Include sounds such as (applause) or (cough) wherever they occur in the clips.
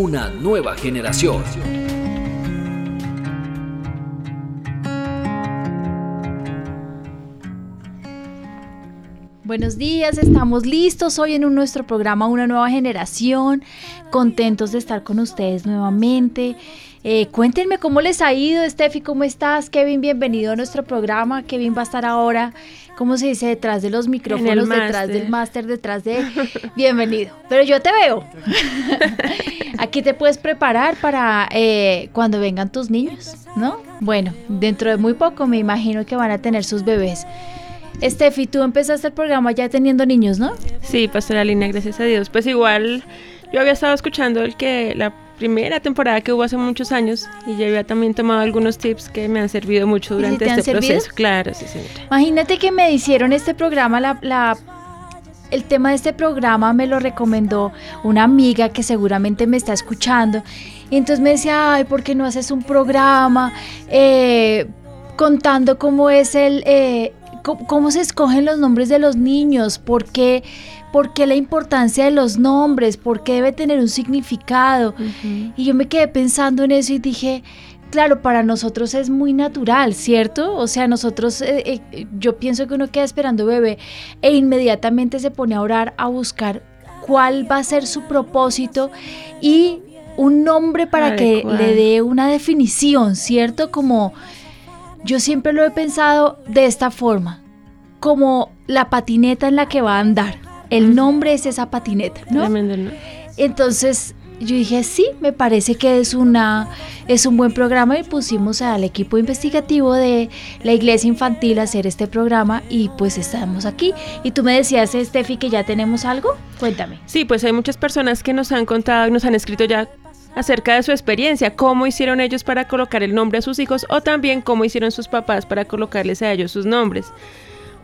Una nueva generación. Buenos días, estamos listos hoy en nuestro programa Una Nueva Generación, contentos de estar con ustedes nuevamente. Eh, cuéntenme cómo les ha ido, Steffi, ¿cómo estás? Kevin, bienvenido a nuestro programa. Kevin va a estar ahora, ¿cómo se dice? Detrás de los micrófonos, detrás del máster, detrás de... (laughs) Bienvenido, pero yo te veo. (laughs) Aquí te puedes preparar para eh, cuando vengan tus niños, ¿no? Bueno, dentro de muy poco me imagino que van a tener sus bebés. Steffi, tú empezaste el programa ya teniendo niños, ¿no? Sí, Pastora Lina, gracias a Dios. Pues igual yo había estado escuchando el que la primera temporada que hubo hace muchos años y yo había también tomado algunos tips que me han servido mucho ¿Y si durante este servido? proceso. Claro, sí, señora. Imagínate que me hicieron este programa, la, la- el tema de este programa me lo recomendó una amiga que seguramente me está escuchando. Y entonces me decía, ay, ¿por qué no haces un programa eh, contando cómo es el... eh, cómo, se escogen los nombres de los niños? ¿Por qué, por qué la importancia de los nombres? ¿Por qué debe tener un significado? Y yo me quedé pensando en eso y dije, claro, para nosotros es muy natural, ¿cierto? O sea, nosotros, eh, eh, yo pienso que uno queda esperando bebé e inmediatamente se pone a orar, a buscar cuál va a ser su propósito y un nombre para que le dé una definición, ¿cierto? Como yo siempre lo he pensado de esta forma, como la patineta en la que va a andar. El nombre es esa patineta, ¿no? Tremendo, ¿no? Entonces yo dije, sí, me parece que es, una, es un buen programa y pusimos al equipo investigativo de la iglesia infantil a hacer este programa y pues estamos aquí. Y tú me decías, Steffi, que ya tenemos algo. Cuéntame. Sí, pues hay muchas personas que nos han contado, nos han escrito ya acerca de su experiencia, cómo hicieron ellos para colocar el nombre a sus hijos o también cómo hicieron sus papás para colocarles a ellos sus nombres.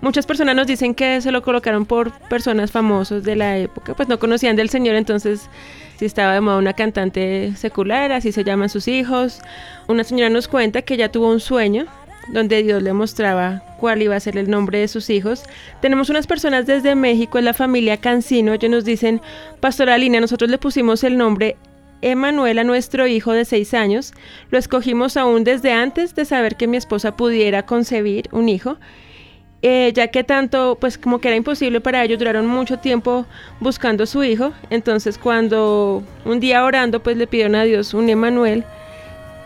Muchas personas nos dicen que se lo colocaron por personas famosos de la época, pues no conocían del Señor, entonces si estaba de moda una cantante secular, así se llaman sus hijos. Una señora nos cuenta que ella tuvo un sueño donde Dios le mostraba cuál iba a ser el nombre de sus hijos. Tenemos unas personas desde México, es la familia Cancino, ellos nos dicen, Pastora Lina, nosotros le pusimos el nombre Emanuel a nuestro hijo de seis años, lo escogimos aún desde antes de saber que mi esposa pudiera concebir un hijo. Eh, ya que tanto, pues como que era imposible para ellos, duraron mucho tiempo buscando su hijo. Entonces cuando un día orando, pues le pidieron a Dios un Emanuel,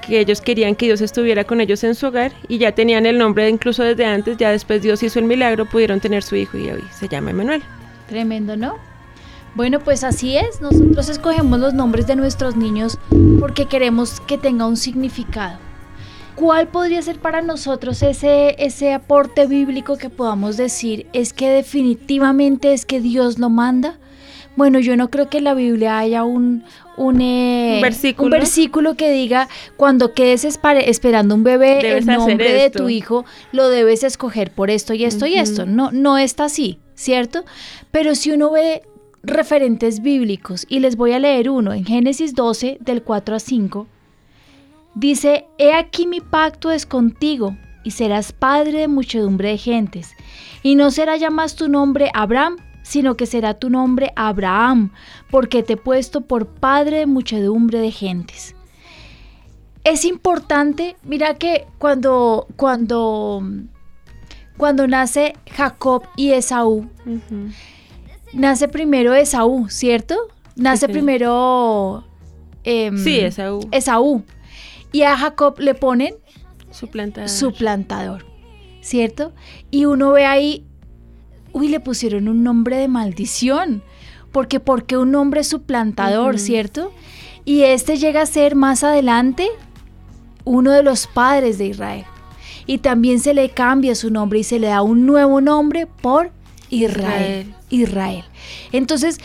que ellos querían que Dios estuviera con ellos en su hogar y ya tenían el nombre incluso desde antes, ya después Dios hizo el milagro, pudieron tener su hijo y hoy se llama Emanuel. Tremendo, ¿no? Bueno, pues así es. Nosotros escogemos los nombres de nuestros niños porque queremos que tenga un significado. ¿Cuál podría ser para nosotros ese, ese aporte bíblico que podamos decir es que definitivamente es que Dios lo manda? Bueno, yo no creo que en la Biblia haya un, un, eh, versículo. un versículo que diga cuando quedes esperando un bebé, Debes el nombre de tu hijo lo debes escoger por esto y esto y esto. No, no está así, ¿cierto? Pero si uno ve referentes bíblicos y les voy a leer uno en Génesis 12 del 4 a 5, dice, He aquí mi pacto es contigo y serás padre de muchedumbre de gentes. Y no será ya más tu nombre Abraham, sino que será tu nombre Abraham, porque te he puesto por padre de muchedumbre de gentes. Es importante, mira que cuando, cuando, cuando nace Jacob y Esaú. Nace primero Esaú, ¿cierto? Nace sí. primero em, Sí, Esaú, Esaú. Y a Jacob le ponen suplantador. suplantador, ¿cierto? Y uno ve ahí, uy, le pusieron un nombre de maldición, porque porque un nombre suplantador. ¿cierto? Y este llega a ser más adelante uno de los padres de Israel. Y también se le cambia su nombre y se le da un nuevo nombre por Israel. Israel. Entonces,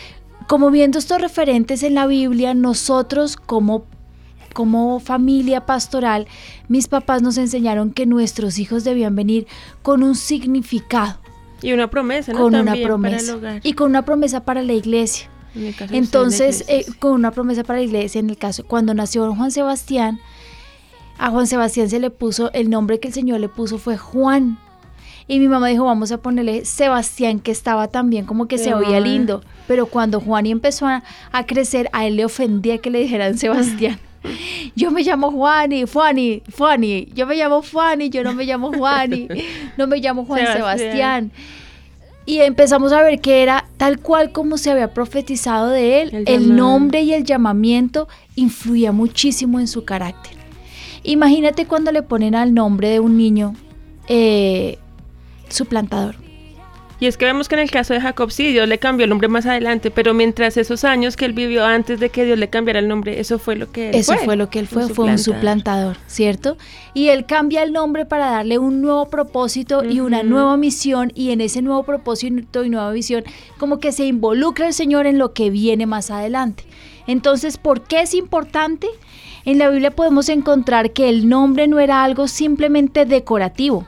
como viendo estos referentes en la Biblia, nosotros como como familia pastoral, mis papás nos enseñaron que nuestros hijos debían venir con un significado, Y una promesa, ¿no? con una para el promesa hogar. y con una promesa para la iglesia. En el caso de Entonces, eh, con una promesa para la iglesia, en el caso, cuando nació Juan Sebastián, a Juan Sebastián se le puso, el nombre que el Señor le puso fue Juan. Y mi mamá dijo, vamos a ponerle Sebastián, que estaba también como que se oía lindo. Pero cuando Juan empezó a, a crecer, a él le ofendía que le dijeran Sebastián. (laughs) Yo me llamo Juani, Juani, Juani. Yo me llamo Juani, yo no me llamo Juani. No me llamo Juan Sebastián. Sebastián. Y empezamos a ver que era tal cual como se había profetizado de él. El El, nombre y el llamamiento influía muchísimo en su carácter. Imagínate cuando le ponen al nombre de un niño eh, suplantador. Y es que vemos que en el caso de Jacob sí, Dios le cambió el nombre más adelante, pero mientras esos años que él vivió antes de que Dios le cambiara el nombre, eso fue lo que él Eso fue. fue lo que él fue, fue un suplantador, ¿cierto? Y él cambia el nombre para darle un nuevo propósito y una nueva misión y en ese nuevo propósito y nueva visión como que se involucra el Señor en lo que viene más adelante. Entonces, ¿por qué es importante? En la Biblia podemos encontrar que el nombre no era algo simplemente decorativo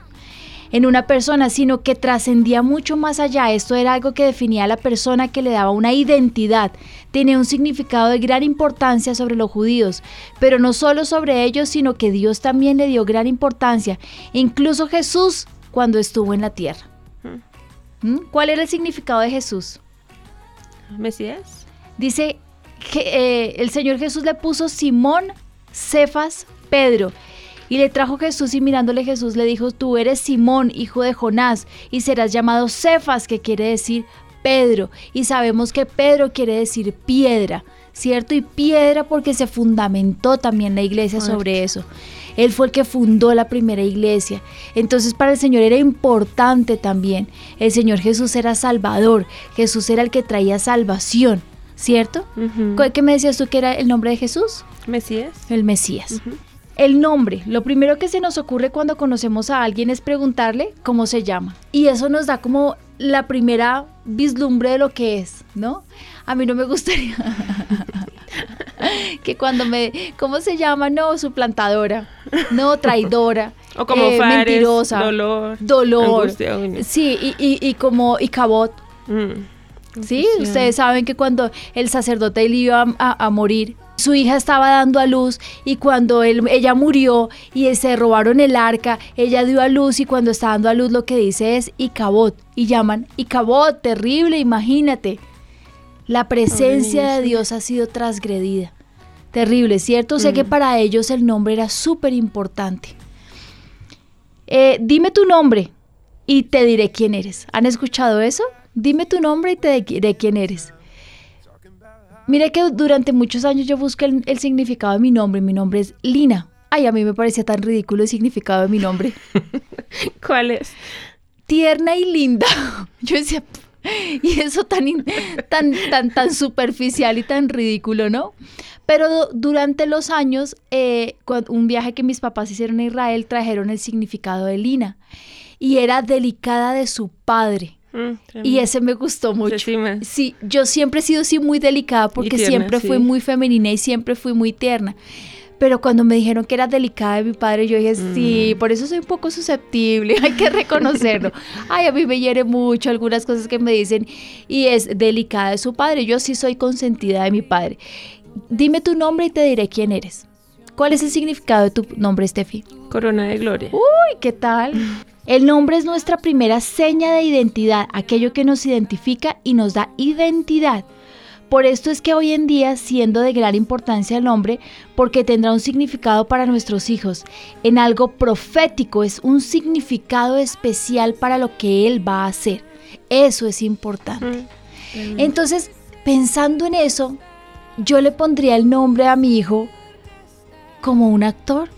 en una persona, sino que trascendía mucho más allá. Esto era algo que definía a la persona, que le daba una identidad, tenía un significado de gran importancia sobre los judíos, pero no solo sobre ellos, sino que Dios también le dio gran importancia, incluso Jesús cuando estuvo en la tierra. ¿Mm? ¿Cuál era el significado de Jesús? Mesías. Dice que eh, el Señor Jesús le puso Simón, Cefas, Pedro. Y le trajo Jesús y mirándole Jesús le dijo, tú eres Simón, hijo de Jonás, y serás llamado Cefas, que quiere decir Pedro. Y sabemos que Pedro quiere decir piedra, ¿cierto? Y piedra porque se fundamentó también la iglesia sobre eso. Él fue el que fundó la primera iglesia. Entonces para el Señor era importante también. El Señor Jesús era salvador. Jesús era el que traía salvación, ¿cierto? Ujú. ¿Cu- ¿Qué me decías tú que era el nombre de Jesús? Mesías. El Mesías. El nombre, lo primero que se nos ocurre cuando conocemos a alguien es preguntarle cómo se llama. Y eso nos da como la primera vislumbre de lo que es, ¿no? A mí no me gustaría (laughs) que cuando me, ¿cómo se llama? No, suplantadora, no, traidora, (laughs) O como eh, Fares, mentirosa, dolor, dolor, angustia, sí, y, y, y como, y cabot, Mm. Sí, ustedes saben que cuando el sacerdote él iba a, a- a morir, su hija estaba dando a luz y cuando él- ella murió y se robaron el arca, ella dio a luz y cuando está dando a luz lo que dice es Icabod y llaman Icabod, terrible, imagínate. La presencia de. Dios ha sido transgredida. Terrible, ¿cierto? Sé que Mm. para ellos el nombre era súper importante. Eh, dime tu nombre y te diré quién eres. ¿Han escuchado eso? Dime tu nombre y te diré quién eres. Mira que durante muchos años yo busqué el, el significado de mi nombre. Mi nombre es Lina. Ay, a mí me parecía tan ridículo el significado de mi nombre. (laughs) ¿Cuál es? Tierna y linda. (laughs) Yo decía, y eso tan, tan, tan, tan superficial y tan ridículo, ¿no? Pero du- durante los años, eh, un viaje que mis papás hicieron a Israel, trajeron el significado de Lina. Y era delicada de su padre. Mm, Y ese me gustó mucho. estima. Sí, yo siempre he sido así muy delicada porque tierna, siempre fui sí. muy femenina y siempre fui muy tierna. Pero cuando me dijeron que era delicada de mi padre, yo dije, sí, Mm. por eso soy un poco susceptible, (laughs) hay que reconocerlo. Ay, a mí me hiere mucho algunas cosas que me dicen y es delicada de su padre. Yo sí soy consentida de mi padre. Dime tu nombre y te diré quién eres. ¿Cuál es el significado de tu nombre, Steffi? Corona de gloria. Uy, ¿qué tal? (laughs) El nombre es nuestra primera seña de identidad, aquello que nos identifica y nos da identidad. Por esto es que hoy en día, siendo de gran importancia el nombre, porque tendrá un significado para nuestros hijos, en algo profético, es un significado especial para lo que Él va a hacer. Eso es importante. Mm, tremendo. Entonces, pensando en eso, yo le pondría el nombre a mi hijo como un actor.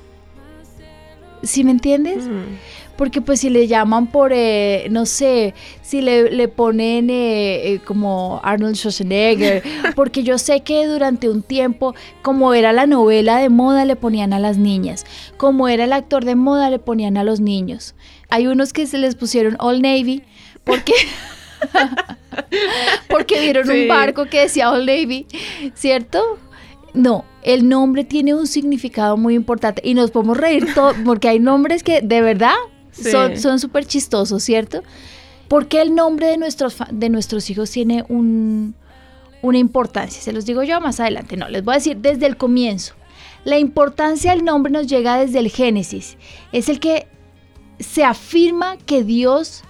¿Sí me entiendes? Mm. Porque pues si le llaman por, eh, no sé, si le, le ponen eh, eh, como Arnold Schwarzenegger, (laughs) porque yo sé que durante un tiempo, como era la novela de moda, le ponían a las niñas, como era el actor de moda, le ponían a los niños. Hay unos que se les pusieron All Navy, porque... (laughs) porque vieron Sí. un barco que decía All Navy, ¿cierto? No, el nombre tiene un significado muy importante y nos podemos reír todo porque hay nombres que de verdad Son súper chistosos, ¿cierto? Porque el nombre de nuestros, de nuestros hijos tiene un, una importancia. Se los digo yo más adelante. No, les voy a decir desde el comienzo. La importancia del nombre nos llega desde el Génesis. Es el que se afirma que Dios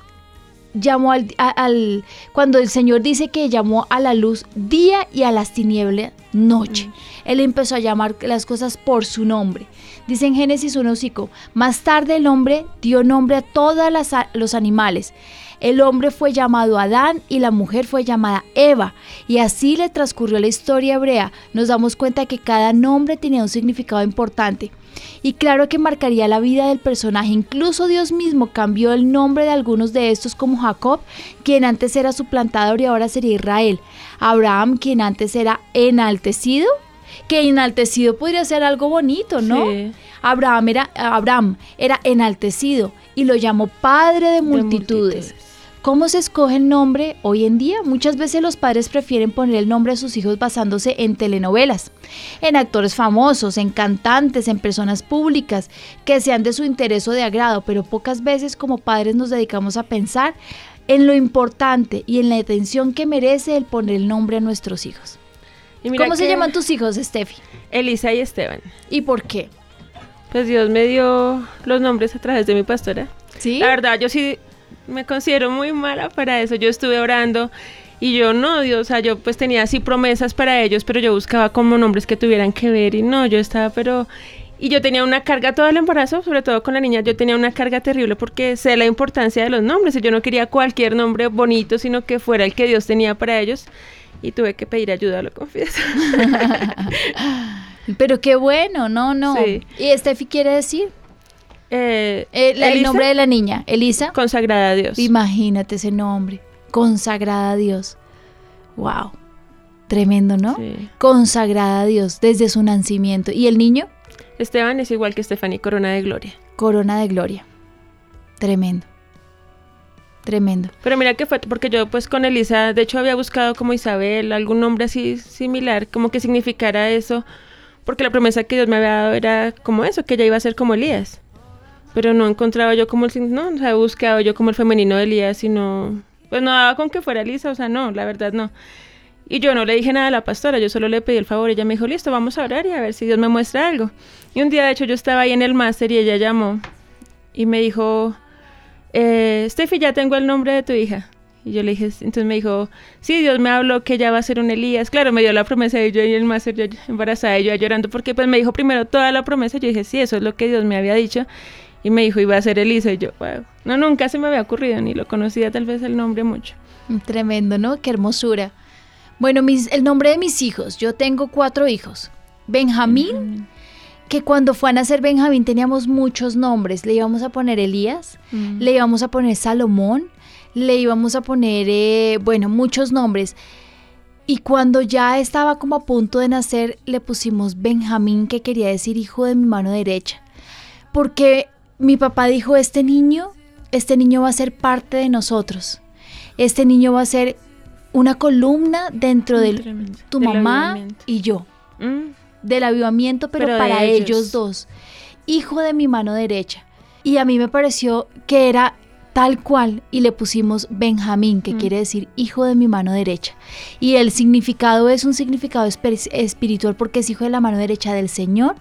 llamó al, a- al- cuando el Señor dice que llamó a la luz día y a las tinieblas noche. Él empezó a llamar las cosas por su nombre. Dice en Génesis 1:5, más tarde el hombre dio nombre a todos los animales. El hombre fue llamado Adán y la mujer fue llamada Eva. Y así le transcurrió la historia hebrea. Nos damos cuenta que cada nombre tenía un significado importante. Y claro que marcaría la vida del personaje. Incluso Dios mismo cambió el nombre de algunos de estos como Jacob, quien antes era suplantador y ahora sería Israel. Abraham, quien antes era enaltecido, que enaltecido podría ser algo bonito, ¿no? Sí. Abraham era, Abraham era enaltecido y lo llamó padre de multitudes. ¿Cómo se escoge el nombre hoy en día? Muchas veces los padres prefieren poner el nombre a sus hijos basándose en telenovelas, en actores famosos, en cantantes, en personas públicas que sean de su interés o de agrado, pero pocas veces como padres nos dedicamos a pensar en lo importante y en la atención que merece el poner el nombre a nuestros hijos. Y mira ¿Cómo se llaman tus hijos, Steffi? Elisa y Esteban. ¿Y por qué? Pues Dios me dio los nombres a través de mi pastora. ¿Sí? La verdad, yo sí me considero muy mala para eso. Yo estuve orando y yo no, Dios, o sea, yo pues tenía así promesas para ellos, pero yo buscaba como nombres que tuvieran que ver y no, yo estaba, pero... Y yo tenía una carga todo el embarazo, sobre todo con la niña, yo tenía una carga terrible porque sé la importancia de los nombres y yo no quería cualquier nombre bonito, sino que fuera el que Dios tenía para ellos y tuve que pedir ayuda, lo confieso. (laughs) Pero qué bueno, no, no. Sí. ¿Y Steffi quiere decir? Eh, Eh, la- el nombre de la niña, Elisa. consagrada a Dios. Imagínate ese nombre, consagrada a Dios. Wow, tremendo, ¿no? Sí. Consagrada a Dios desde su nacimiento. ¿Y el niño? Esteban es igual que Stephanie Corona de Gloria. Corona de gloria. Tremendo. Tremendo. Pero mira que fue porque yo pues con Elisa, de hecho había buscado como Isabel, algún nombre así similar, como que significara eso, porque la promesa que Dios me había dado era como eso, que ella iba a ser como Elías. Pero no encontraba yo como el, no, o sea, yo como el femenino de Elías y no, pues no daba con que fuera Elisa, o sea, no, la verdad no. Y yo no le dije nada a la pastora, yo solo le pedí el favor, ella me dijo, listo, vamos a orar y a ver si Dios me muestra algo. Y un día, de hecho, yo estaba ahí en el máster y ella llamó y me dijo, eh, Steffi, ya tengo el nombre de tu hija. Y yo le dije, entonces me dijo, sí, Dios me habló que ella va a ser un Elías. Claro, me dio la promesa y yo y el máster, yo embarazada y yo llorando, porque pues me dijo primero toda la promesa. Yo dije, sí, eso es lo que Dios me había dicho. Y me dijo, iba a ser Elisa. Y yo, wow. No, nunca se me había ocurrido, ni lo conocía tal vez el nombre mucho. Tremendo, ¿no? Qué hermosura. Bueno, mis, el nombre de mis hijos. Yo tengo cuatro hijos. Benjamín, que cuando fue a nacer Benjamín teníamos muchos nombres. Le íbamos a poner Elías, le íbamos a poner Salomón, le íbamos a poner, eh, bueno, muchos nombres. Y cuando ya estaba como a punto de nacer, le pusimos Benjamín, que quería decir hijo de mi mano derecha. Porque mi papá dijo, este niño, este niño va a ser parte de nosotros. Este niño va a ser una columna dentro de tu Del mamá y yo Mm, del avivamiento, pero, para ellos. ellos. dos. Hijo de mi mano derecha. Y a mí me pareció que era tal cual y le pusimos Benjamín, que Mm. quiere decir hijo de mi mano derecha. Y el significado es un significado espiritual porque es hijo de la mano derecha del Señor,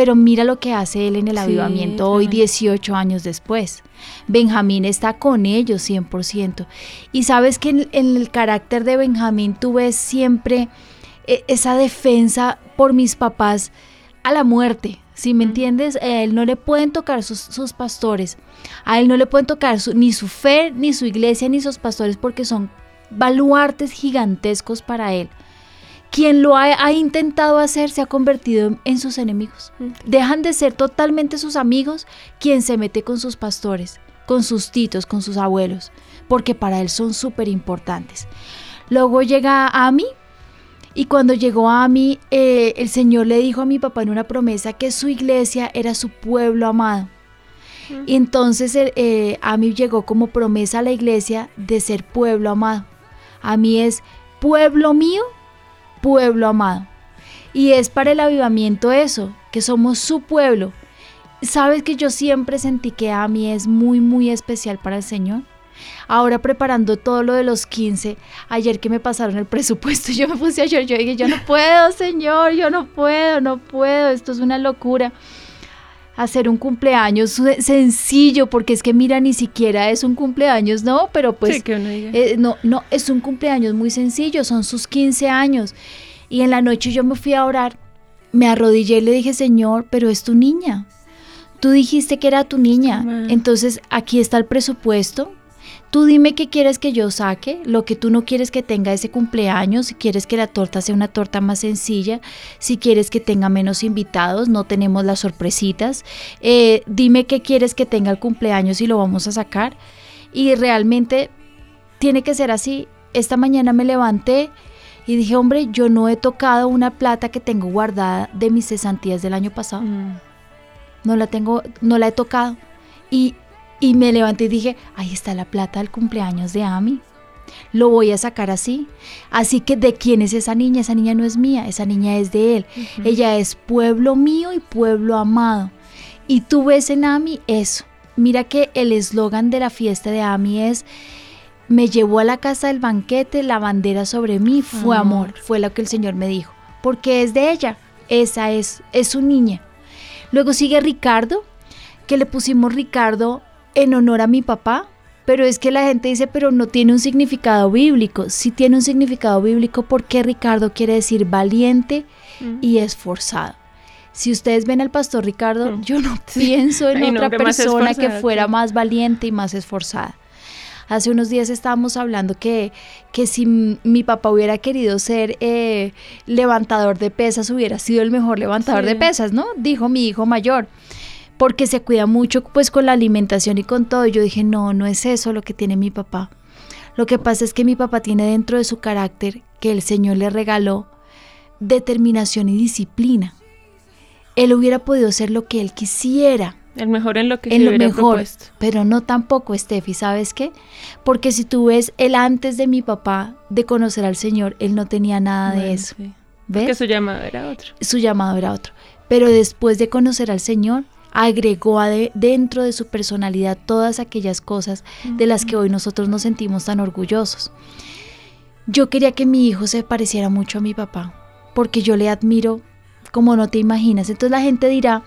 pero mira lo que hace él en el Sí, avivamiento hoy, tremendo. 18 años después. Benjamín está con ellos 100%. Y sabes que en, en el carácter de Benjamín tú ves siempre e- esa defensa por mis papás a la muerte. Si me entiendes, a él no le pueden tocar sus, sus pastores, a él no le pueden tocar su- ni su fe, ni su iglesia, ni sus pastores, porque son baluartes gigantescos para él. Quien lo ha, ha intentado hacer se ha convertido en, en sus enemigos. Mm. Dejan de ser totalmente sus amigos quien se mete con sus pastores, con sus titos, con sus abuelos, porque para él son súper importantes. Luego llega Ami, y cuando llegó Ami, eh, el Señor le dijo a mi papá en una promesa que su iglesia era su pueblo amado. Y entonces eh, eh, Ami llegó como promesa a la iglesia de ser pueblo amado. Ami es pueblo mío, pueblo amado. Y es para el avivamiento eso, que somos su pueblo. ¿Sabes que yo siempre sentí que Ami es muy, muy especial para el Señor? Ahora preparando todo lo de los 15, ayer que me pasaron el (laughs) presupuesto, yo me puse a llorar, yo dije, yo no puedo, Señor, yo no puedo, no puedo, esto es una locura. Hacer un cumpleaños sencillo, porque es que mira, ni siquiera es un cumpleaños, no, pero pues Sí, que uno diga. eh, no, no, es un cumpleaños muy sencillo, son sus 15 años. Y en la noche yo me fui a orar, me arrodillé y le dije, Señor, pero es tu niña. Tú dijiste que era tu niña. Entonces aquí está el presupuesto. Tú dime qué quieres que yo saque, lo que tú no quieres que tenga ese cumpleaños, si quieres que la torta sea una torta más sencilla, si quieres que tenga menos invitados, no tenemos las sorpresitas, eh, dime qué quieres que tenga el cumpleaños y lo vamos a sacar. Y realmente tiene que ser así. Esta mañana me levanté y dije, hombre, yo no he tocado una plata que tengo guardada de mis cesantías del año pasado. Mm. No la tengo, no la he tocado. Y, y me levanté y dije, ahí está la plata del cumpleaños de Ami. Lo voy a sacar así. Así que de quién es esa niña? Esa niña no es mía, esa niña es de él. Ella es pueblo mío y pueblo amado. Y tú ves en Ami eso. Mira que el eslogan de la fiesta de Ami es, me llevó a la casa del banquete, la bandera sobre mí fue amor, Amor. fue lo que el Señor me dijo. Porque es de ella, esa es, es su niña. Luego sigue Ricardo, que le pusimos Ricardo en honor a mi papá, pero es que la gente dice, pero no tiene un significado bíblico. Sí tiene un significado bíblico porque Ricardo quiere decir valiente Mm. y esforzado. Si ustedes ven al pastor Ricardo, Mm. yo no (laughs) pienso en otra persona que fuera sí. más valiente y más esforzada. Hace unos días estábamos hablando que, que si mi papá hubiera querido ser eh, levantador de pesas, hubiera sido el mejor levantador Sí. de pesas, ¿no? Dijo mi hijo mayor. Porque se cuida mucho pues con la alimentación y con todo. Yo dije, no, no es eso lo que tiene mi papá. Lo que pasa es que mi papá tiene dentro de su carácter que el Señor le regaló determinación y disciplina. Él hubiera podido ser lo que él quisiera, El mejor en lo que en se lo mejor, propuesto. pero no tampoco, Steffi, ¿sabes qué? Porque si tú ves el antes de mi papá de conocer al Señor, él no tenía nada de eso, sí. ¿ves? Que su llamado era otro. su llamado era otro. Pero después de conocer al Señor, agregó ade- dentro de su personalidad todas aquellas cosas de las que hoy nosotros nos sentimos tan orgullosos. Yo quería que mi hijo se pareciera mucho a mi papá, porque yo le admiro como no te imaginas. Entonces la gente dirá,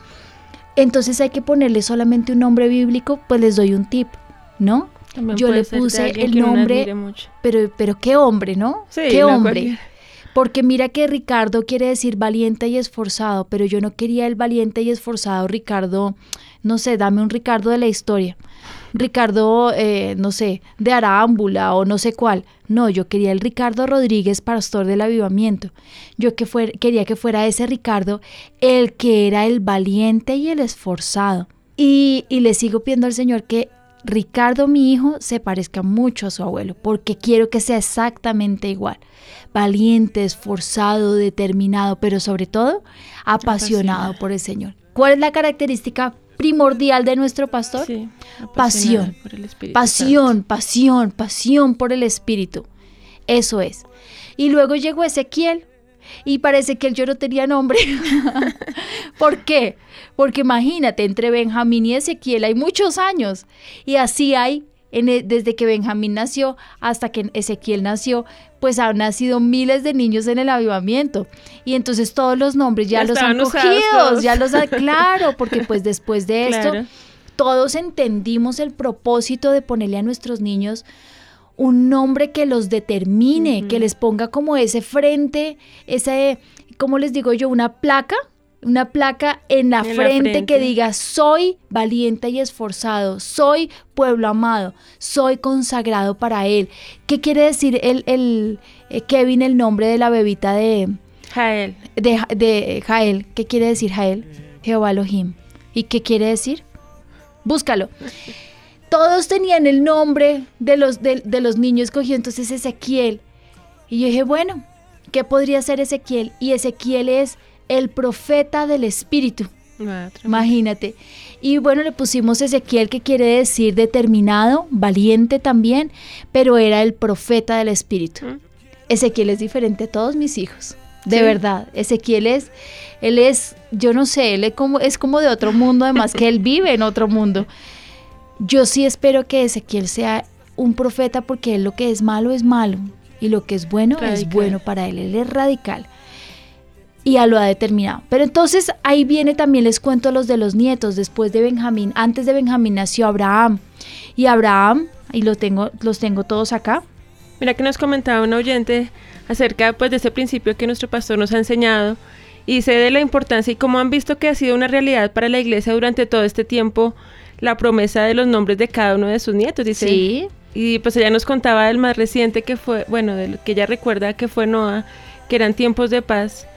entonces hay que ponerle solamente un nombre bíblico, pues les doy un tip, ¿no? También Yo le de puse el nombre-. Pero, pero qué hombre, ¿no? Sí, qué no hombre. cualquiera. Porque mira que Ricardo quiere decir valiente y esforzado, pero yo no quería el valiente y esforzado Ricardo, no sé, dame un Ricardo de la historia. Ricardo, eh, no sé, de Arámbula o no sé cuál. No, yo quería el Ricardo Rodríguez, pastor del avivamiento. Yo que fuera- quería que fuera ese Ricardo el que era el valiente y el esforzado. Y, y le sigo pidiendo al Señor que Ricardo, mi hijo, se parezca mucho a su abuelo, porque quiero que sea exactamente igual. Valiente, esforzado, determinado, pero sobre todo apasionado Apasionado. por el Señor. ¿Cuál es la característica primordial de nuestro pastor? Sí, Pasión. apasionado por el Espíritu Pasión, pasión, pasión por el Espíritu. Eso es. Y luego llegó Ezequiel. Y parece que él yo no tenía nombre. (laughs) ¿Por qué? Porque imagínate, entre Benjamín y Ezequiel hay muchos años. Y así hay, en e- desde que Benjamín nació hasta que Ezequiel nació, pues han nacido miles de niños en el avivamiento. Y entonces todos los nombres ya, Ya los han cogido, ya los han, (laughs) claro, porque pues después de esto Claro. todos entendimos el propósito de ponerle a nuestros niños un nombre que los determine, que les ponga como ese frente, ese, ¿cómo les digo yo? Una placa, una placa en la, En la frente, que diga, soy valiente y esforzado, soy pueblo amado, soy consagrado para Él. ¿Qué quiere decir el, el eh, Kevin, el nombre de la bebita de, Jael. de, de Jael. ¿Qué quiere decir Jael? Jehová Elohim. ¿Y qué quiere decir? Búscalo. Todos tenían el nombre de los, de, de los niños escogidos, entonces Ezequiel. Y yo dije, bueno, ¿qué podría ser Ezequiel? Y Ezequiel es el profeta del Espíritu. Ah. Imagínate. Y bueno, le pusimos Ezequiel, que quiere decir determinado, valiente también, pero era el profeta del Espíritu. Mm. Ezequiel es diferente a todos mis hijos. de Sí. verdad. Ezequiel es, él es, yo no sé, él es como, es como de otro mundo, además que él vive en otro mundo. Yo sí espero que Ezequiel sea un profeta porque él lo que es malo es malo y lo que es bueno es bueno para él. Él es radical y ya lo ha determinado. Pero entonces ahí viene también les cuento los de los nietos. Después de Benjamín, antes de Benjamín nació Abraham y Abraham y lo tengo, los tengo todos acá. Mira que nos comentaba un oyente acerca pues de ese principio que nuestro pastor nos ha enseñado y sé de la importancia y cómo han visto que ha sido una realidad para la iglesia durante todo este tiempo la promesa de los nombres de cada uno de sus nietos, dice. Sí. Y pues ella nos contaba del más reciente que fue, bueno, del que ella recuerda que fue Noah, que eran tiempos de paz.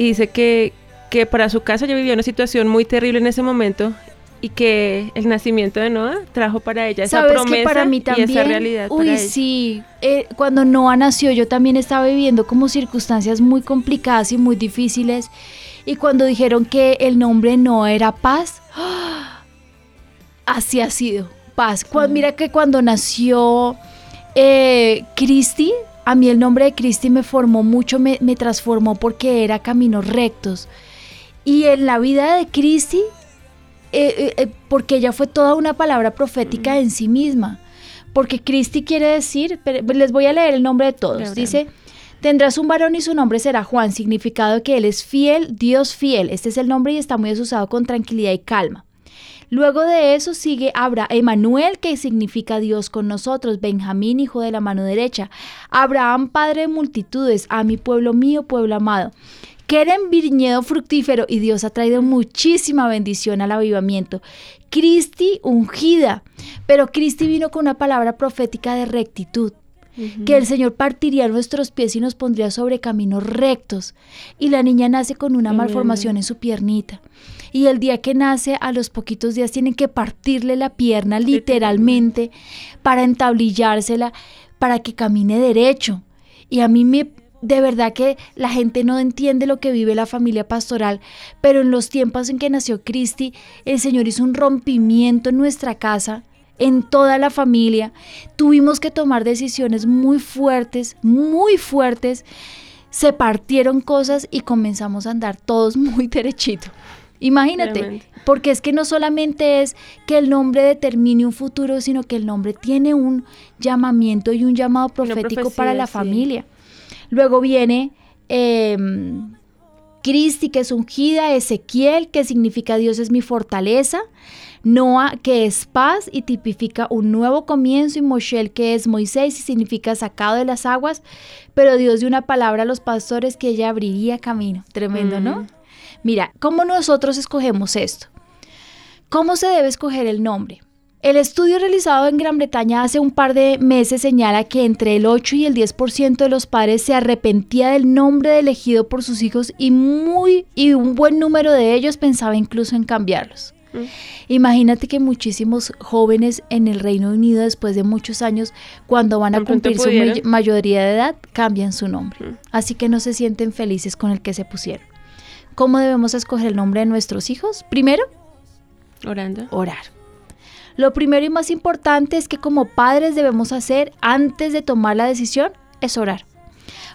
Y dice que, que para su casa ella vivía una situación muy terrible en ese momento y que el nacimiento de Noah trajo para ella esa ¿Sabes promesa que para mí también? y esa realidad Uy, para sí. Eh, cuando Noah nació, yo también estaba viviendo como circunstancias muy complicadas y muy difíciles. Y cuando dijeron que el nombre Noah era paz, (gasps) así ha sido, paz. Cua- Mira que cuando nació eh, Cristi, a mí el nombre de Cristi me formó mucho, me, me transformó porque era caminos rectos. Y en la vida de Cristi, eh, eh, eh, porque ella fue toda una palabra profética en sí misma. Porque Cristi quiere decir, pero les voy a leer el nombre de todos. Dice, tendrás un varón y su nombre será Juan, significado que él es fiel, Dios fiel. Este es el nombre y está muy asociado con tranquilidad y calma. Luego de eso sigue Abra Emanuel, que significa Dios con nosotros, Benjamín, hijo de la mano derecha, Abraham, padre de multitudes, a mi pueblo mío, pueblo amado. Keren, viñedo fructífero, y Dios ha traído muchísima bendición al avivamiento. Cristi, ungida, pero Cristi vino con una palabra profética de rectitud que el Señor partiría nuestros pies y nos pondría sobre caminos rectos. Y la niña nace con una malformación en su piernita. Y el día que nace, a los poquitos días tienen que partirle la pierna literalmente para entablillársela, para que camine derecho. Y a mí me... De verdad que la gente no entiende lo que vive la familia pastoral, pero en los tiempos en que nació Cristi, el Señor hizo un rompimiento en nuestra casa en toda la familia. Tuvimos que tomar decisiones muy fuertes, muy fuertes. Se partieron cosas y comenzamos a andar todos (laughs) muy derechito. Imagínate, porque es que no solamente es que el nombre determine un futuro, sino que el nombre tiene un llamamiento y un llamado profético para la sí. familia. Luego viene eh, Cristi, que es ungida, Ezequiel, que significa Dios es mi fortaleza, Noah, que es paz y tipifica un nuevo comienzo, y Moshel, que es Moisés y significa sacado de las aguas, pero Dios dio una palabra a los pastores que ella abriría camino. Tremendo, ¿no? Mira, ¿cómo nosotros escogemos esto? ¿Cómo se debe escoger el nombre? El estudio realizado en Gran Bretaña hace un par de meses señala que entre el 8 y el 10% de los padres se arrepentía del nombre elegido por sus hijos y muy y un buen número de ellos pensaba incluso en cambiarlos. Mm. Imagínate que muchísimos jóvenes en el Reino Unido después de muchos años, cuando van a cumplir su may- mayoría de edad, cambian su nombre. Mm. Así que no se sienten felices con el que se pusieron. ¿Cómo debemos escoger el nombre de nuestros hijos? Primero, Orando. orar. Lo primero y más importante es que como padres debemos hacer antes de tomar la decisión es orar.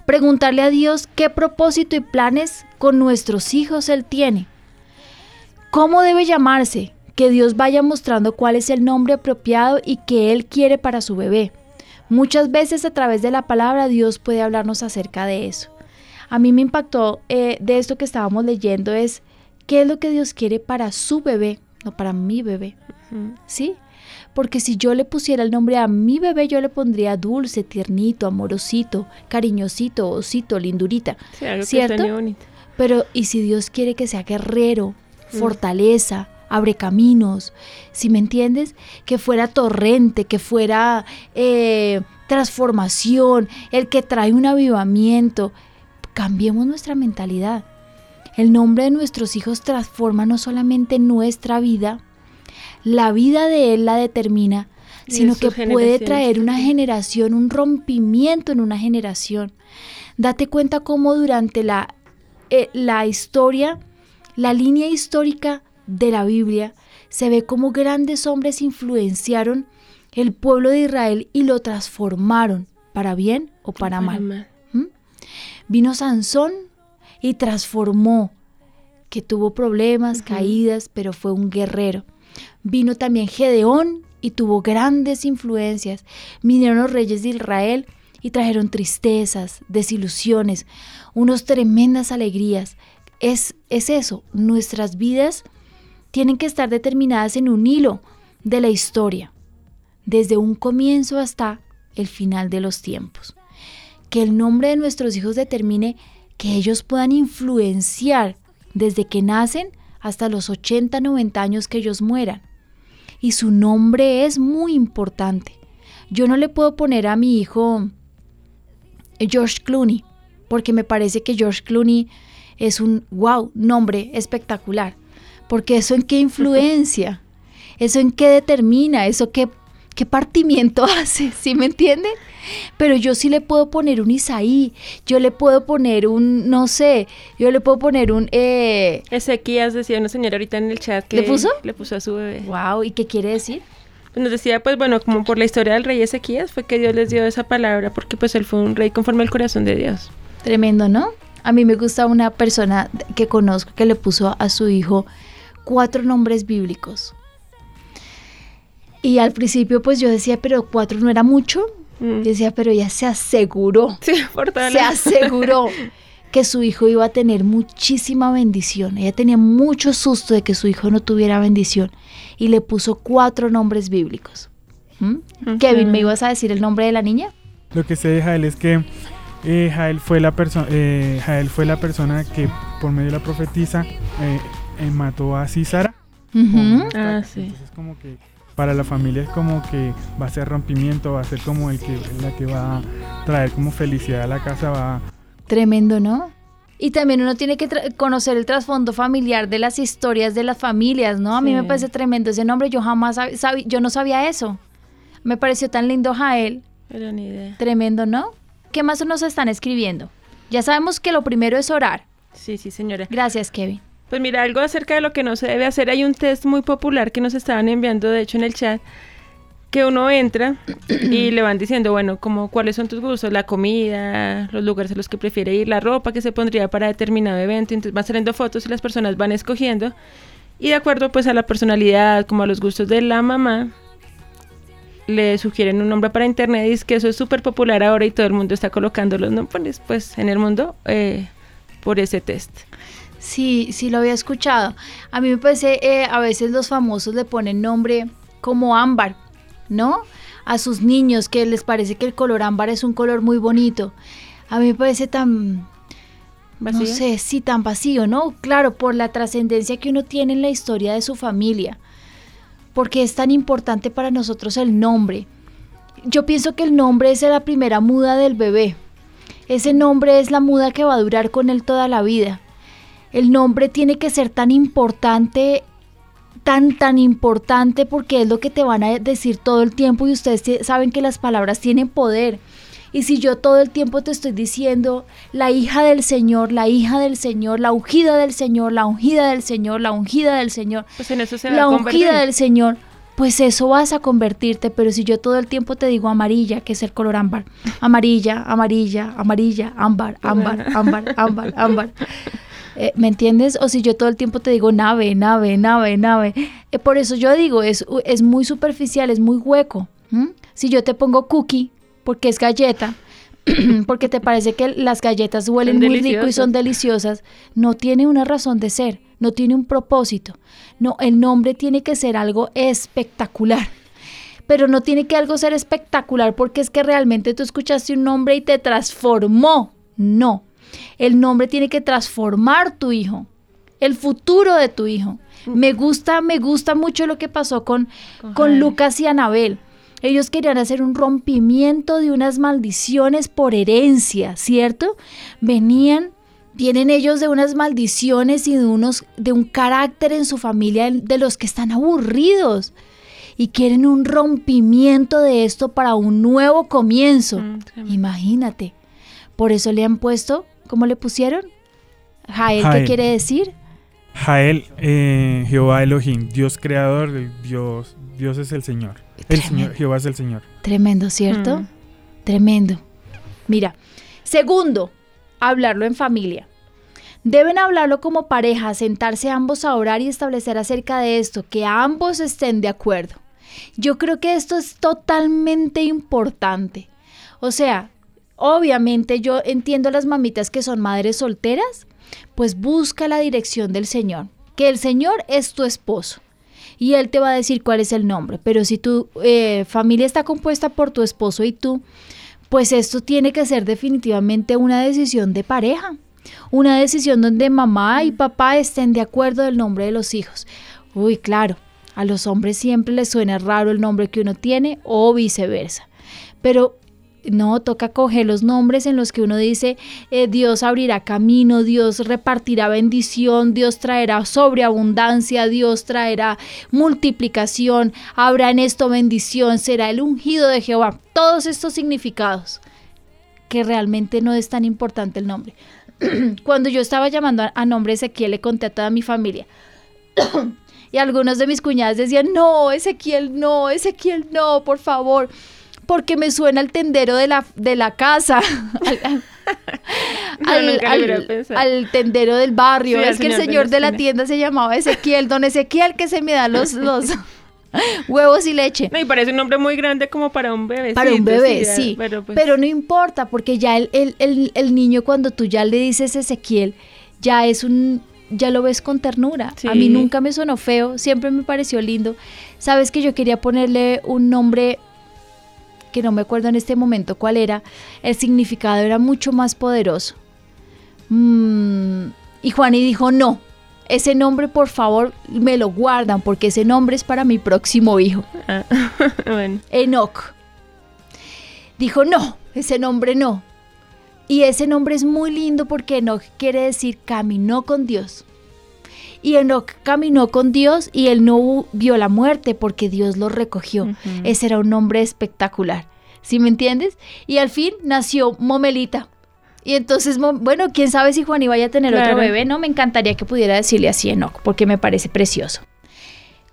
Preguntarle a Dios qué propósito y planes con nuestros hijos Él tiene. ¿Cómo debe llamarse? Que Dios vaya mostrando cuál es el nombre apropiado y que Él quiere para su bebé. Muchas veces a través de la palabra Dios puede hablarnos acerca de eso. A mí me impactó eh, de esto que estábamos leyendo es qué es lo que Dios quiere para su bebé, no para mi bebé. ¿sí? Porque si yo le pusiera el nombre a mi bebé, yo le pondría dulce, tiernito, amorosito, cariñosito, osito, lindurita. Sí, algo ¿Cierto? bonito. Pero, ¿y si Dios quiere que sea guerrero, fortaleza, abre caminos? Si me entiendes? Que fuera torrente, que fuera eh, transformación, el que trae un avivamiento. Cambiemos nuestra mentalidad. El nombre de nuestros hijos transforma no solamente nuestra vida, la vida de Él la determina, sino que puede traer una generación, un rompimiento en una generación. Date cuenta cómo durante la, eh, la historia, la línea histórica de la Biblia, se ve cómo grandes hombres influenciaron el pueblo de Israel y lo transformaron, para bien o para mal. mal. Vino Sansón y transformó, que tuvo problemas, caídas, pero fue un guerrero. Vino también Gedeón y tuvo grandes influencias. Vinieron los reyes de Israel y trajeron tristezas, desilusiones, unos tremendas alegrías. Es, es eso, nuestras vidas tienen que estar determinadas en un hilo de la historia, desde un comienzo hasta el final de los tiempos. Que el nombre de nuestros hijos determine que ellos puedan influenciar desde que nacen hasta los 80, 90 años que ellos mueran. Y su nombre es muy importante. Yo no le puedo poner a mi hijo George Clooney, porque me parece que George Clooney es un wow, nombre espectacular. Porque eso en qué influencia, (laughs) eso en qué determina, eso qué, qué partimiento (laughs) hace, ¿sí me entienden? Pero yo sí le puedo poner un Isaí, yo le puedo poner un, no sé, yo le puedo poner un... Eh, Ezequías decía una señora ahorita en el chat que ¿Le puso? le puso a su bebé. wow, ¿y qué quiere decir? Nos decía, pues bueno, como por la historia del rey Ezequías fue que Dios les dio esa palabra porque pues él fue un rey conforme al corazón de Dios. Tremendo, ¿no? A mí me gusta una persona que conozco que le puso a su hijo cuatro nombres bíblicos. Y al principio pues yo decía, pero cuatro no era mucho. Mm. Yo decía, pero ella se aseguró, (laughs) Sí, se aseguró (laughs) que su hijo iba a tener muchísima bendición. Ella tenía mucho susto de que su hijo no tuviera bendición y le puso cuatro nombres bíblicos. ¿Mm? Kevin, ¿me ibas a decir el nombre de la niña? Lo que sé de Jael es que eh, Jael, fue la eh, Jael fue la persona que por medio de la profetisa eh, eh, mató a Císara. con Ujú. una Ah, sí. Entonces como que para la familia es como que va a ser rompimiento, va a ser como el que, la que va a traer como felicidad a la casa, va Tremendo, ¿no? Y también uno tiene que conocer el trasfondo familiar de las historias de las familias, ¿no? A mí Sí. me parece tremendo ese nombre. Yo jamás yo no sabía eso. Me pareció tan lindo Jael. Pero ni idea. Tremendo, ¿no? ¿Qué más nos están escribiendo? Ya sabemos que lo primero es orar. Sí, sí, señora. Gracias, Kevin. Pues mira, algo acerca de lo que no se debe hacer. Hay un test muy popular que nos estaban enviando, de hecho, en el chat, que uno entra y le van diciendo, bueno, como cuáles son tus gustos, la comida, los lugares a los que prefiere ir, la ropa que se pondría para determinado evento. Entonces van saliendo fotos y las personas van escogiendo. Y de acuerdo pues a la personalidad, como a los gustos de la mamá, le sugieren un nombre para internet y es que eso es súper popular ahora y todo el mundo está colocando los nombres pues en el mundo eh, por ese test. Sí, sí lo había escuchado. A mí me parece, eh, a veces los famosos le ponen nombre como ámbar, ¿no? A sus niños que les parece que el color ámbar es un color muy bonito. A mí me parece tan, no sé, sí, tan vacío, ¿no? Claro, por la trascendencia que uno tiene en la historia de su familia. Porque es tan importante para nosotros el nombre. Yo pienso que el nombre es la primera muda del bebé. Ese nombre es la muda que va a durar con él toda la vida. El nombre tiene que ser tan importante, tan, tan importante porque es lo que te van a decir todo el tiempo y ustedes saben que las palabras tienen poder. Y si yo todo el tiempo te estoy diciendo, la hija del Señor, la hija del Señor, la ungida del Señor, la ungida del Señor, la ungida del Señor, Pues en eso se la ungida del Señor, pues eso vas a convertirte, pero si yo todo el tiempo te digo amarilla, que es el color ámbar, amarilla, amarilla, amarilla, ámbar, ámbar, ámbar, ámbar, ámbar. Eh, ¿Me entiendes? O si yo todo el tiempo te digo nave, nave, nave, nave. Eh, por eso yo digo, es, es muy superficial, es muy hueco. Si yo te pongo cookie, porque es galleta, (clears throat) porque te parece que las galletas huelen Son muy rico y son deliciosas, no tiene una razón de ser, no tiene un propósito. No, el nombre tiene que ser algo espectacular. Pero no tiene que algo ser espectacular porque es que realmente tú escuchaste un nombre y te transformó. No. El nombre tiene que transformar tu hijo, el futuro de tu hijo. Me gusta, me gusta mucho lo que pasó con, Con. Lucas y Anabel. Ellos querían hacer un rompimiento de unas maldiciones por herencia, ¿cierto? Venían, vienen ellos de unas maldiciones y de unos de un carácter en su familia de los que están aburridos y quieren un rompimiento de esto para un nuevo comienzo. Mm. Imagínate. Por eso le han puesto, ¿cómo le pusieron? Jael, ¿qué quiere decir? Jael, eh, Jehová Elohim, Dios creador, Dios, Dios es el Señor. El Tremendo. Señor, Jehová es el Señor. Tremendo, ¿cierto? Mm. Tremendo. Mira, segundo, hablarlo en familia. Deben hablarlo como pareja, sentarse ambos a orar y establecer acerca de esto, que ambos estén de acuerdo. Yo creo que esto es totalmente importante. O sea, obviamente yo entiendo a las mamitas que son madres solteras, pues busca la dirección del Señor, que el Señor es tu esposo y Él te va a decir cuál es el nombre. Pero si tu eh, familia está compuesta por tu esposo y tú, pues esto tiene que ser definitivamente una decisión de pareja. Una decisión donde mamá y papá estén de acuerdo del nombre de los hijos. Uy, claro, a los hombres siempre les suena raro el nombre que uno tiene o viceversa. Pero no, toca coger los nombres en los que uno dice, eh, Dios abrirá camino, Dios repartirá bendición, Dios traerá sobreabundancia, Dios traerá multiplicación, habrá en esto bendición, será el ungido de Jehová. Todos estos significados, que realmente no es tan importante el nombre. (clears throat) Cuando yo estaba llamando a, a nombre Ezequiel, le conté a toda mi familia. (clears throat) y algunos de mis cuñadas decían, no, Ezequiel, no, Ezequiel, no, por favor porque me suena el tendero de la, de la casa. (laughs) al, al, tendero del barrio. es que el señor de, la tienda se llamaba Ezequiel, don Ezequiel, que se me da los, (laughs) los (laughs) huevos y leche. Me parece un nombre muy grande como para un bebé. Para un bebé, sí. Pero, pues pero, no importa, porque ya el, el, el, niño, cuando tú ya le dices Ezequiel, ya es un ya lo ves con ternura. A mí nunca me sonó feo, siempre me pareció lindo. Sabes que yo quería ponerle un nombre que no me acuerdo en este momento cuál era, el significado era mucho más poderoso. Mm, y Juani dijo, no, ese nombre por favor me lo guardan porque ese nombre es para mi próximo hijo. Ah, (laughs) Enoch. Dijo, no, ese nombre no. Y ese nombre es muy lindo porque Enoch quiere decir caminó con Dios. Y Enoch caminó con Dios y él no vio la muerte porque Dios lo recogió. Ese era un nombre espectacular. ¿Sí me entiendes? Y al fin nació Momelita. Y entonces, bueno, quién sabe si Juan iba a tener otro bebé, ¿no? Me encantaría que pudiera decirle así Enoch, porque me parece precioso.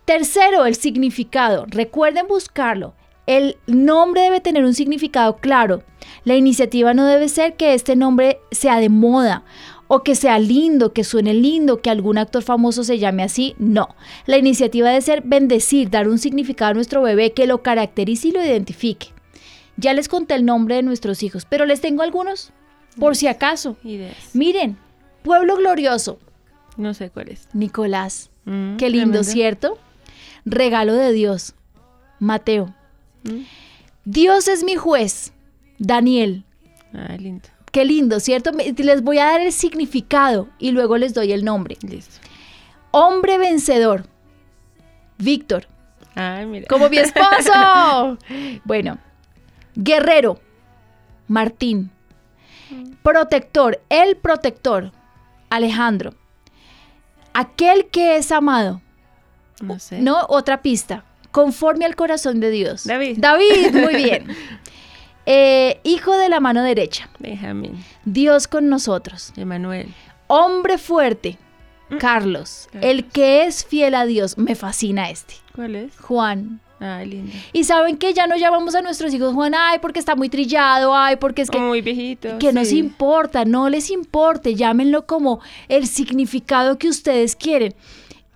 Tercero, el significado. Recuerden buscarlo. El nombre debe tener un significado claro. La iniciativa no debe ser que este nombre sea de moda o que sea lindo, que suene lindo, que algún actor famoso se llame así. No. La iniciativa debe ser bendecir, dar un significado a nuestro bebé que lo caracterice y lo identifique. Ya les conté el nombre de nuestros hijos, pero les tengo algunos, por si acaso. Miren, Pueblo Glorioso. No sé cuál es. Nicolás. Mm, Qué lindo, ¿cierto? Regalo de Dios. Mateo. Mm. Dios es mi juez. Daniel. Ah, lindo. Qué lindo, ¿cierto? Les voy a dar el significado y luego les doy el nombre. Listo. Hombre vencedor. Víctor. Ay, mira. Como mi esposo. (laughs) bueno, guerrero. Martín. Protector. El protector. Alejandro. Aquel que es amado. No sé. No, otra pista. Conforme al corazón de Dios. David. David, muy bien. (laughs) Eh, hijo de la mano derecha. Benjamín. Dios con nosotros. Emanuel. Hombre fuerte. Mm. Carlos. El que es fiel a Dios. Me fascina este. ¿Cuál es? Juan. Ay, lindo. Y saben que ya no llamamos a nuestros hijos Juan, ay, porque está muy trillado, ay, porque es que... muy viejito. Que nos importa, no les importe, llámenlo como el significado que ustedes quieren.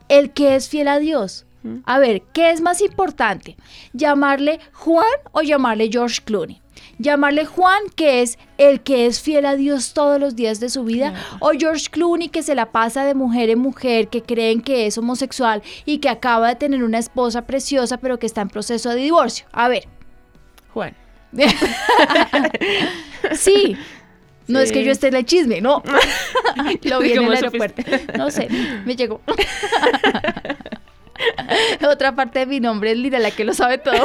El que es fiel a Dios. A ver, ¿qué es más importante? ¿Llamarle Juan o llamarle George Clooney? Llamarle Juan, que es el que es fiel a Dios todos los días de su vida, o George Clooney, que se la pasa de mujer en mujer, que creen que es homosexual y que acaba de tener una esposa preciosa, pero que está en proceso de divorcio. A ver. Juan. (laughs) sí. No es que yo esté en el chisme, no. (laughs) Lo vi en el aeropuerto. No sé, me llegó. (laughs) Otra parte de mi nombre es Lira, la que lo sabe todo.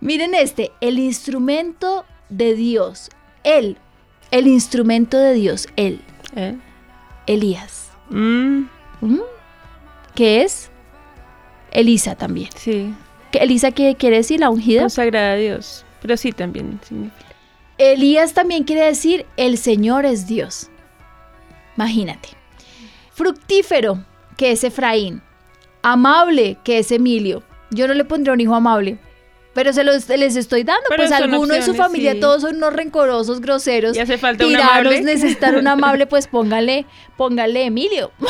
Miren este, el instrumento de Dios. Él, el instrumento de Dios, él. ¿Eh? Elías. Mm. ¿Mm? ¿Qué es? Elisa también. Sí. Elisa qué quiere decir la ungida. Consagrada a Dios. Pero sí también significa. Elías también quiere decir el Señor es Dios. Imagínate. Fructífero, que es Efraín. Amable, que es Emilio. Yo no le pondré un hijo amable, Pero se los les estoy dando, Pero pues alguno en su familia, sí. todos son unos rencorosos, groseros. Y hace falta un amable. necesitan un amable, pues (laughs) póngale, póngale Emilio. (laughs)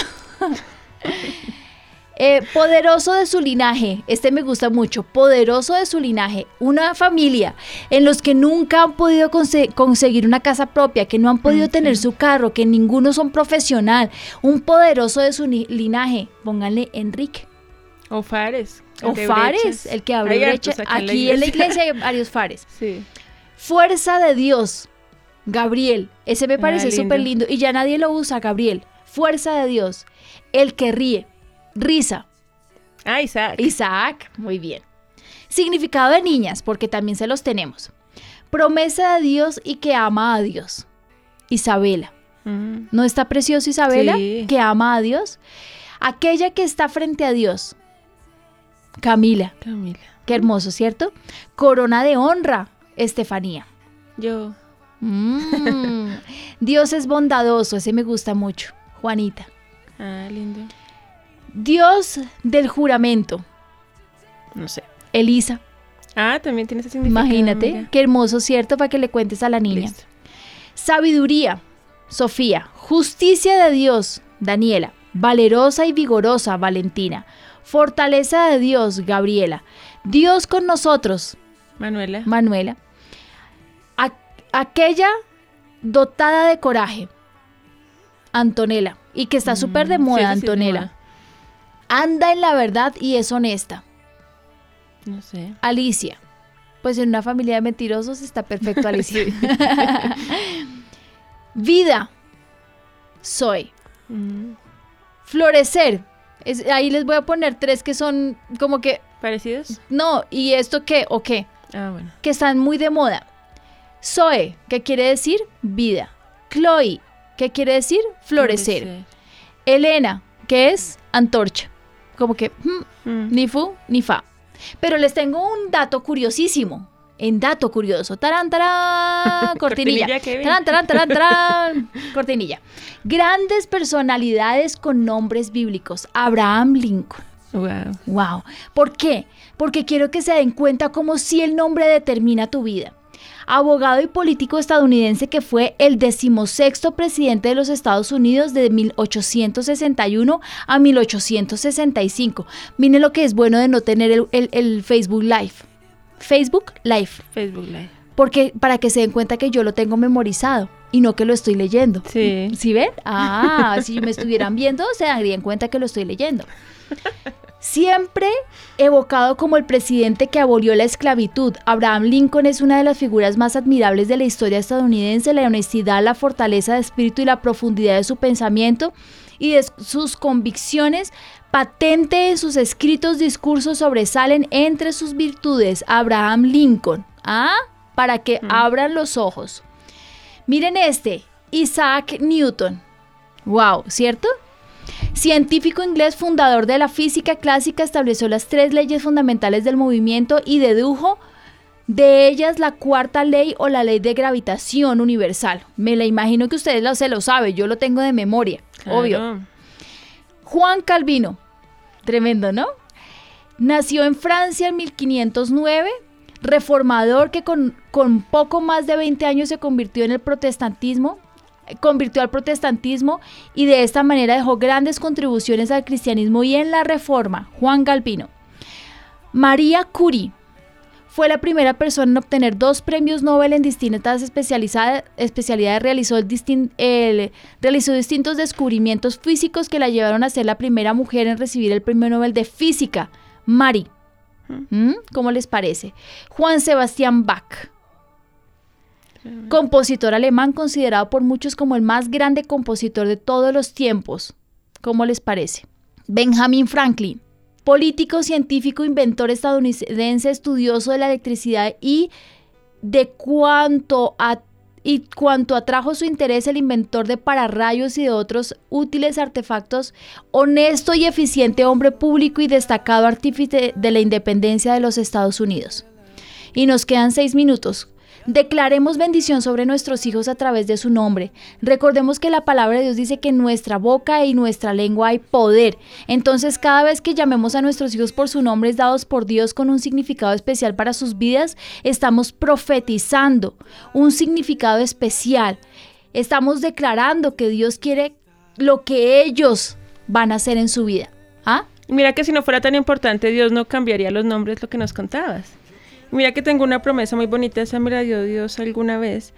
Eh, poderoso de su linaje, este me gusta mucho, poderoso de su linaje, una familia en los que nunca han podido conse- conseguir una casa propia, que no han podido tener su carro, que ninguno son profesional, un poderoso de su linaje, pónganle Enrique. O Fares. O de Fares, brechas. el que abre Hay brecha. hartos acá Aquí en la iglesia hay varios Fares. (laughs) Sí. Fuerza de Dios. Gabriel. Ese me Ah, parece súper lindo. Y ya nadie lo usa, Gabriel. Fuerza de Dios. El que ríe. Risa. Ah, Isaac. Isaac. Muy bien. Significado de niñas, porque también se los tenemos. Promesa de Dios y que ama a Dios. Isabela. Mm. ¿No está precioso Isabela? Sí. Que ama a Dios. Aquella que está frente a Dios. Camila. Camila. Qué hermoso, ¿cierto? Corona de honra. Estefanía. Yo. Mm. Dios es bondadoso, ese me gusta mucho. Juanita. Ah, lindo. Dios del juramento. No sé. Elisa. Ah, también tiene ese significado. Imagínate. mira. Qué hermoso, ¿cierto? Para que le cuentes a la niña. Listo. Sabiduría. Sofía. Justicia de Dios. Daniela. Valerosa y vigorosa. Valentina. Fortaleza de Dios. Gabriela. Dios con nosotros. Manuela. Manuela. A- aquella dotada de coraje. Antonella. Y que está súper de Mm, moda, sí. Anda en la verdad y es honesta. No sé. Alicia. Pues en una familia de mentirosos está perfecto, (laughs) Alicia. (laughs) Vida. Soy. Mm. Florecer. Es- ahí les voy a poner tres que son como que, ¿Parecidos? no, ¿y esto qué o qué? Ah, bueno. que están muy de moda. Zoe, que quiere decir vida. Chloe, que quiere decir florecer. Elena, que es antorcha. Como que hmm, Mm. ni fu ni fa. Pero les tengo un dato curiosísimo. En dato curioso. Tarán, tarán, (laughs) cortinilla. Tarán, tarán, tarán, tarán, (laughs) cortinilla. Grandes personalidades con nombres bíblicos. Abraham Lincoln. Wow. Wow. ¿Por qué? Porque quiero que se den cuenta cómo si el nombre determina tu vida. Abogado y político estadounidense que fue el decimosexto presidente de los Estados Unidos de 1861 a 1865. Miren lo que es bueno de no tener el, el- el Facebook Live. Facebook Live. Facebook Live. Porque para que se den cuenta que yo lo tengo memorizado y no que lo estoy leyendo. Sí. ¿Sí ven? Ah, si me estuvieran viendo, se darían cuenta que lo estoy leyendo. Siempre evocado como el presidente que abolió la esclavitud, Abraham Lincoln es una de las figuras más admirables de la historia estadounidense. La honestidad, la fortaleza de espíritu y la profundidad de su pensamiento y de sus convicciones patente en sus escritos discursos sobresalen entre sus virtudes. Abraham Lincoln. ¿Ah? Para que abran los ojos. Miren este, Isaac Newton. Wow, ¿cierto? Científico inglés fundador de la física clásica, estableció las tres leyes fundamentales del movimiento y dedujo de ellas la cuarta ley o la ley de gravitación universal. Me la imagino que ustedes lo, se lo saben, yo lo tengo de memoria, obvio. Juan Calvino, tremendo, ¿no? Nació en Francia en 1509, reformador que con, con poco más de 20 años se convirtió en el protestantismo, convirtió al protestantismo y de esta manera dejó grandes contribuciones al cristianismo y en la reforma. Juan Calvino. María Curie fue la primera persona en obtener dos premios Nobel en distintas especialidades. Realizó, el distin- el- realizó distintos descubrimientos físicos que la llevaron a ser la primera mujer en recibir el premio Nobel de Física. Marie. ¿Mm? ¿Cómo les parece? Juan Sebastián Bach. Compositor alemán considerado por muchos como el más grande compositor de todos los tiempos. ¿Cómo les parece? Benjamin Franklin. Político, científico, inventor estadounidense, estudioso de la electricidad y de cuanto a y cuanto atrajo su interés el inventor de pararrayos y de otros útiles artefactos, honesto y eficiente hombre público y destacado artífice de la independencia de los Estados Unidos. Y nos quedan seis minutos. Declaremos bendición sobre nuestros hijos a través de su nombre. Recordemos que la palabra de Dios dice que en nuestra boca y nuestra lengua hay poder. Entonces cada vez que llamemos a nuestros hijos por su nombre dados por Dios con un significado especial para sus vidas, estamos profetizando un significado especial. Estamos declarando que Dios quiere lo que ellos van a hacer en su vida. ¿Ah? Mira que si no fuera tan importante, Dios no cambiaría los nombres, lo que nos contabas. Mira que tengo una promesa muy bonita, esa me la dio Dios alguna vez.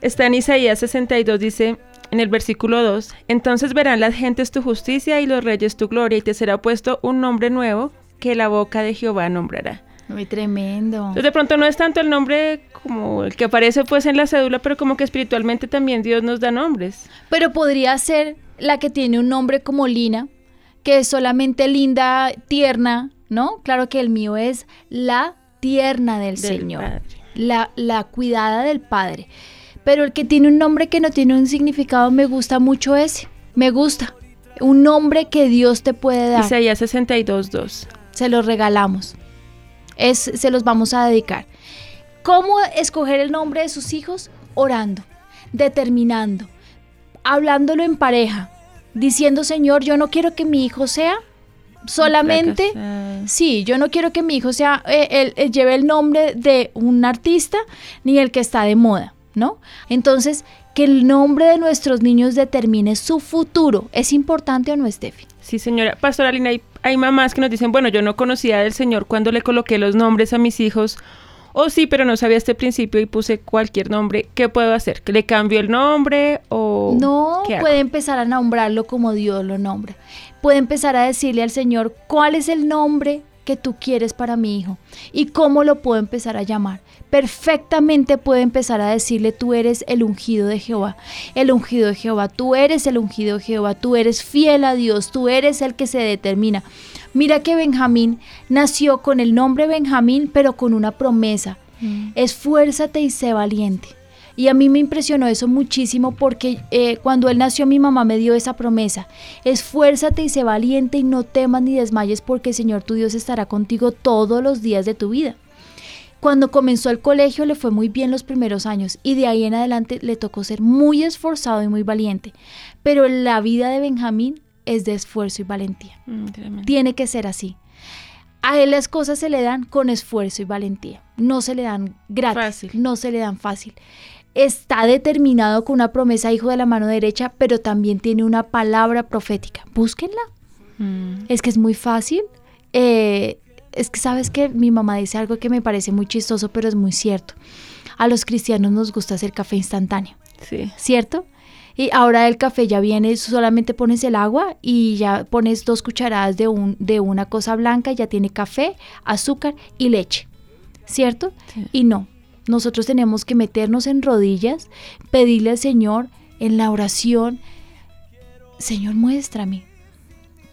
Está en Isaías 62, dice en el versículo 2, entonces verán las gentes tu justicia y los reyes tu gloria y te será puesto un nombre nuevo que la boca de Jehová nombrará. Muy tremendo. Entonces de pronto no es tanto el nombre como el que aparece pues en la cédula, pero como que espiritualmente también Dios nos da nombres. Pero podría ser la que tiene un nombre como Lina, que es solamente linda, tierna, ¿no? Claro que el mío es la tierna del, Señor, la, la cuidada del Padre. Pero el que tiene un nombre que no tiene un significado, me gusta mucho ese. Me gusta. Un nombre que Dios te puede dar. Isaías 62.2. Se los regalamos. Es, se los vamos a dedicar. ¿Cómo escoger el nombre de sus hijos? Orando, determinando, hablándolo en pareja, diciendo, Señor, yo no quiero que mi hijo sea solamente, sí, yo no quiero que mi hijo sea, eh, lleve el nombre de un artista ni el que está de moda, ¿no? Entonces, que el nombre de nuestros niños determine su futuro. ¿Es importante o no, Steffi? Sí, señora. Pastora Lina, hay, hay mamás que nos dicen, bueno, yo no conocía del Señor cuando le coloqué los nombres a mis hijos o sí, pero no sabía este principio y puse cualquier nombre. ¿Qué puedo hacer? ¿Que le cambio el nombre o No, puede empezar a nombrarlo como Dios lo nombra. Puede empezar a decirle al Señor cuál es el nombre que tú quieres para mi hijo y cómo lo puedo empezar a llamar. Perfectamente puede empezar a decirle, tú eres el ungido de Jehová, el ungido de Jehová, tú eres el ungido de Jehová, tú eres fiel a Dios, tú eres el que se determina. Mira que Benjamín nació con el nombre Benjamín, pero con una promesa. Mm. Esfuérzate y sé valiente. Y a mí me impresionó eso muchísimo porque eh, cuando él nació mi mamá me dio esa promesa. Esfuérzate y sé valiente y no temas ni desmayes porque el Señor tu Dios estará contigo todos los días de tu vida. Cuando comenzó el colegio le fue muy bien los primeros años y de ahí en adelante le tocó ser muy esforzado y muy valiente. Pero la vida de Benjamín es de esfuerzo y valentía. Mm, Tiene que ser así. A él las cosas se le dan con esfuerzo y valentía. No se le dan gratis, no se le dan fácil. Está determinado con una promesa, hijo de la mano derecha, pero también tiene una palabra profética. Búsquenla. Mm. Es que es muy fácil. Eh, es que sabes que mi mamá dice algo que me parece muy chistoso, pero es muy cierto. A los cristianos nos gusta hacer café instantáneo. Sí. ¿Cierto? Y ahora el café ya viene, solamente pones el agua y ya pones dos cucharadas de, un, de una cosa blanca, ya tiene café, azúcar y leche, ¿cierto? Y no, nosotros tenemos que meternos en rodillas, pedirle al Señor en la oración, Señor, muéstrame,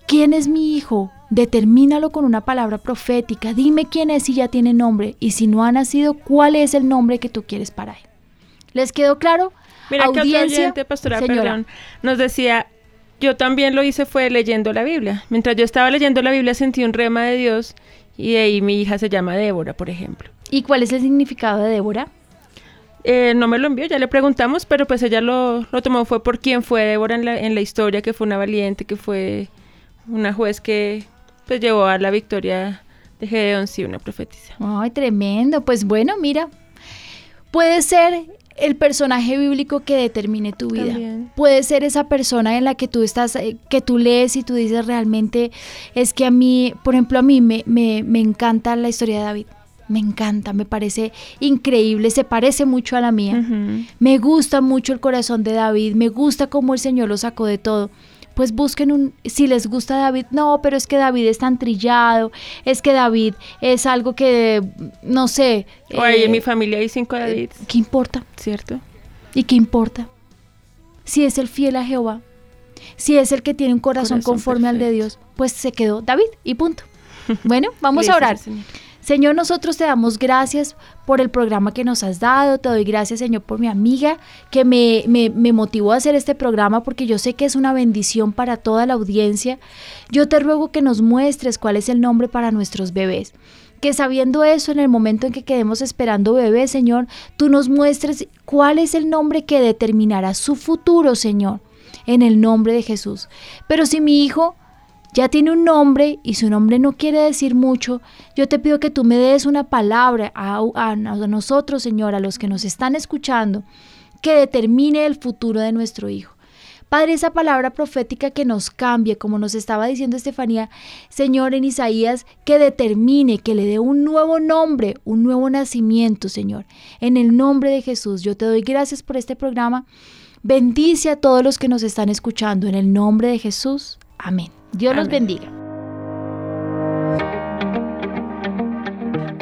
¿quién es mi hijo? Determínalo con una palabra profética, dime quién es si ya tiene nombre y si no ha nacido, ¿cuál es el nombre que tú quieres para él? ¿Les quedó claro? Mira audiencia, que pastora, perdón, nos decía, yo también lo hice fue leyendo la Biblia. Mientras yo estaba leyendo la Biblia sentí un rema de Dios y de ahí mi hija se llama Débora, por ejemplo. ¿Y cuál es el significado de Débora? Eh, no me lo envió, ya le preguntamos, pero pues ella lo, lo tomó fue por quién fue Débora en la, en la historia, que fue una valiente, que fue una juez que pues llevó a la victoria de Gedeón, sí, una profetisa. Ay, tremendo. Pues bueno, mira, puede ser el personaje bíblico que determine tu vida. Puede ser esa persona en la que tú estás, eh, que tú lees y tú dices realmente, es que a mí, por ejemplo, a mí me, me, me encanta la historia de David. Me encanta, me parece increíble, se parece mucho a la mía. Me gusta mucho el corazón de David, me gusta cómo el Señor lo sacó de todo pues busquen un, si les gusta David, no, pero es que David es tan trillado, es que David es algo que, no sé. Oye, en eh, mi familia hay cinco David. ¿Qué importa? ¿Cierto? ¿Y qué importa? Si es el fiel a Jehová, si es el que tiene un corazón, conforme al de Dios, pues se quedó David y punto. (laughs) Bueno, vamos a orar. Señor, nosotros te damos gracias por el programa que nos has dado. Te doy gracias, Señor, por mi amiga que me, me, motivó a hacer este programa porque yo sé que es una bendición para toda la audiencia. Yo te ruego que nos muestres cuál es el nombre para nuestros bebés Que sabiendo eso, en el momento en que quedemos esperando bebé, Señor, tú nos muestres cuál es el nombre que determinará su futuro, Señor, en el nombre de Jesús. Pero si mi hijo ya tiene un nombre y su nombre no quiere decir mucho, yo te pido que tú me des una palabra a, a, nosotros, Señor, a los que nos están escuchando, que determine el futuro de nuestro hijo. Padre, esa palabra profética que nos cambie, como nos estaba diciendo Estefanía, Señor, en Isaías, que determine, que le dé un nuevo nombre, un nuevo nacimiento, Señor. En el nombre de Jesús, yo te doy gracias por este programa. Bendice a todos los que nos están escuchando. En el nombre de Jesús. Amén. Dios los bendiga.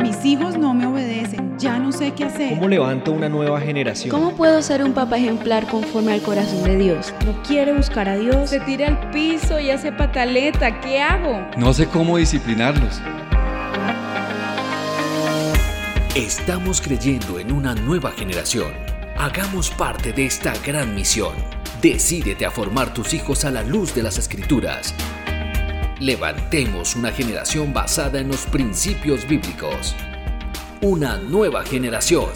Mis hijos no me obedecen, ya no sé qué hacer. ¿Cómo levanto una nueva generación? ¿Cómo puedo ser un papá ejemplar conforme al corazón de Dios? No quiere buscar a Dios. Se tira al piso y hace pataleta, ¿qué hago? No sé cómo disciplinarlos. Estamos creyendo en una nueva generación. Hagamos parte de esta gran misión. Decídete a formar tus hijos a la luz de las escrituras. Levantemos una generación basada en los principios bíblicos. Una nueva generación.